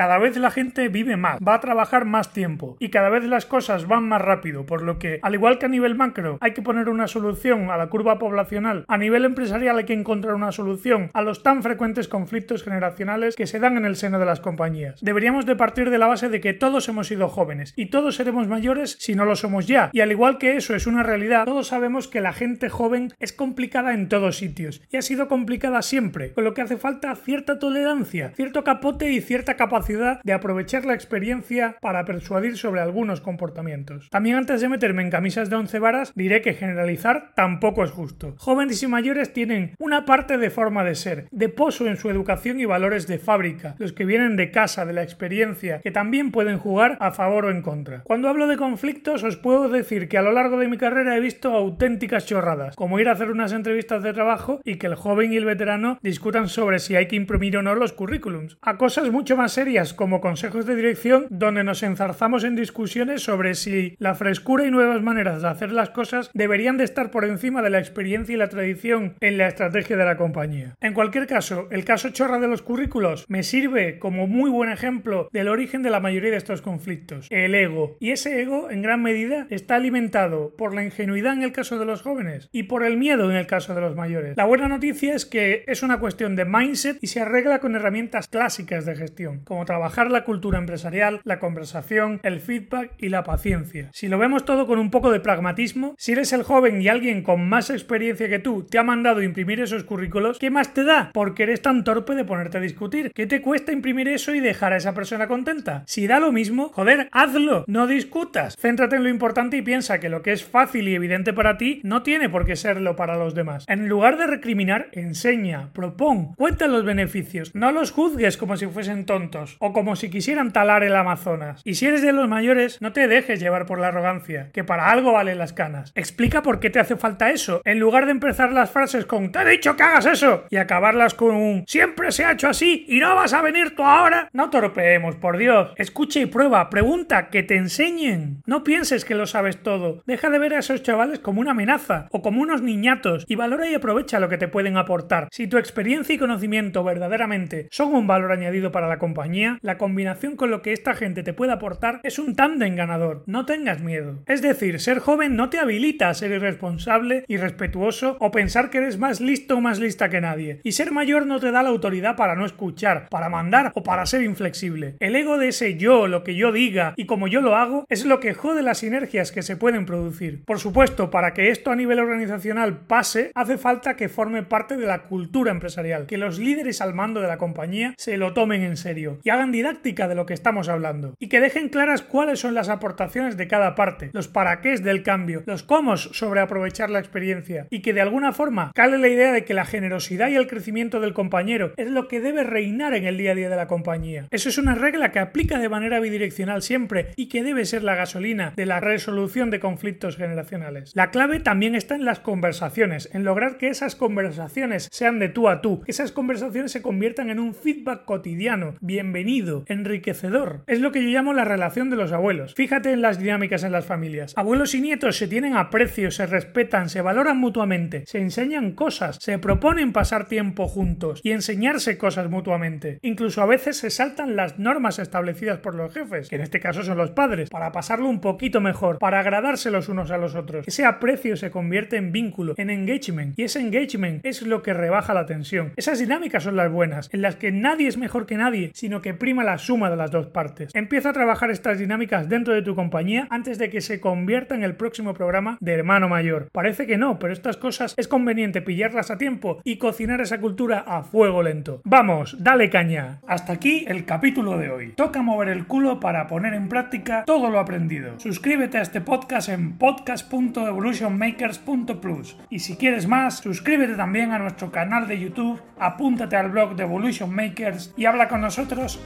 Cada vez la gente vive más, va a trabajar más tiempo y cada vez las cosas van más rápido, por lo que, al igual que a nivel macro hay que poner una solución a la curva poblacional, a nivel empresarial hay que encontrar una solución a los tan frecuentes conflictos generacionales que se dan en el seno de las compañías. Deberíamos de partir de la base de que todos hemos sido jóvenes y todos seremos mayores si no lo somos ya. Y al igual que eso es una realidad, todos sabemos que la gente joven es complicada en todos sitios y ha sido complicada siempre, con lo que hace falta cierta tolerancia, cierto capote y cierta capacidad de aprovechar la experiencia para persuadir sobre algunos comportamientos. También antes de meterme en camisas de once varas, diré que generalizar tampoco es justo. Jóvenes y mayores tienen una parte de forma de ser, de pozo en su educación y valores de fábrica, los que vienen de casa, de la experiencia, que también pueden jugar a favor o en contra. Cuando hablo de conflictos, os puedo decir que a lo largo de mi carrera he visto auténticas chorradas, como ir a hacer unas entrevistas de trabajo y que el joven y el veterano discutan sobre si hay que imprimir o no los currículums, a cosas mucho más serias como consejos de dirección donde nos enzarzamos en discusiones sobre si la frescura y nuevas maneras de hacer las cosas deberían de estar por encima de la experiencia y la tradición en la estrategia de la compañía. En cualquier caso, el caso chorra de los currículos me sirve como muy buen ejemplo del origen de la mayoría de estos conflictos, el ego. Y ese ego en gran medida está alimentado por la ingenuidad en el caso de los jóvenes y por el miedo en el caso de los mayores. La buena noticia es que es una cuestión de mindset y se arregla con herramientas clásicas de gestión, como trabajar la cultura empresarial, la conversación, el feedback y la paciencia. Si lo vemos todo con un poco de pragmatismo, si eres el joven y alguien con más experiencia que tú te ha mandado imprimir esos currículos, ¿qué más te da? Porque eres tan torpe de ponerte a discutir. ¿Qué te cuesta imprimir eso y dejar a esa persona contenta? Si da lo mismo, joder, hazlo, no discutas. Céntrate en lo importante y piensa que lo que es fácil y evidente para ti no tiene por qué serlo para los demás. En lugar de recriminar, enseña, propón, cuenta los beneficios, no los juzgues como si fuesen tontos o como si quisieran talar el Amazonas. Y si eres de los mayores, no te dejes llevar por la arrogancia, que para algo valen las canas. Explica por qué te hace falta eso, en lugar de empezar las frases con te he dicho que hagas eso y acabarlas con un siempre se ha hecho así y no vas a venir tú ahora. No torpeemos, por Dios. Escucha y prueba, pregunta, que te enseñen. No pienses que lo sabes todo. Deja de ver a esos chavales como una amenaza o como unos niñatos y valora y aprovecha lo que te pueden aportar. Si tu experiencia y conocimiento verdaderamente son un valor añadido para la compañía, la combinación con lo que esta gente te puede aportar es un tándem ganador. No tengas miedo. Es decir, ser joven no te habilita a ser irresponsable, irrespetuoso o pensar que eres más listo o más lista que nadie. Y ser mayor no te da la autoridad para no escuchar, para mandar o para ser inflexible. El ego de ese yo, lo que yo diga y como yo lo hago, es lo que jode las sinergias que se pueden producir. Por supuesto, para que esto a nivel organizacional pase, hace falta que forme parte de la cultura empresarial, que los líderes al mando de la compañía se lo tomen en serio hagan didáctica de lo que estamos hablando y que dejen claras cuáles son las aportaciones de cada parte, los para qué del cambio, los cómo sobre aprovechar la experiencia y que de alguna forma cale la idea de que la generosidad y el crecimiento del compañero es lo que debe reinar en el día a día de la compañía. Eso es una regla que aplica de manera bidireccional siempre y que debe ser la gasolina de la resolución de conflictos generacionales. La clave también está en las conversaciones, en lograr que esas conversaciones sean de tú a tú, que esas conversaciones se conviertan en un feedback cotidiano, bienvenido enriquecedor. Es lo que yo llamo la relación de los abuelos. Fíjate en las dinámicas en las familias. Abuelos y nietos se tienen aprecio, se respetan, se valoran mutuamente, se enseñan cosas, se proponen pasar tiempo juntos y enseñarse cosas mutuamente. Incluso a veces se saltan las normas establecidas por los jefes, que en este caso son los padres, para pasarlo un poquito mejor, para agradarse los unos a los otros. Ese aprecio se convierte en vínculo, en engagement, y ese engagement es lo que rebaja la tensión. Esas dinámicas son las buenas, en las que nadie es mejor que nadie, sino que prima la suma de las dos partes. Empieza a trabajar estas dinámicas dentro de tu compañía antes de que se convierta en el próximo programa de hermano mayor. Parece que no, pero estas cosas es conveniente pillarlas a tiempo y cocinar esa cultura a fuego lento. Vamos, dale caña. Hasta aquí el capítulo de hoy. Toca mover el culo para poner en práctica todo lo aprendido. Suscríbete a este podcast en podcast.evolutionmakers.plus y si quieres más, suscríbete también a nuestro canal de YouTube, apúntate al blog de Evolution Makers y habla con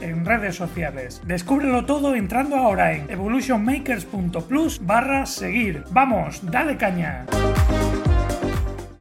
en redes sociales. Descúbrelo todo entrando ahora en evolutionmakers.plus barra seguir. Vamos, dale caña.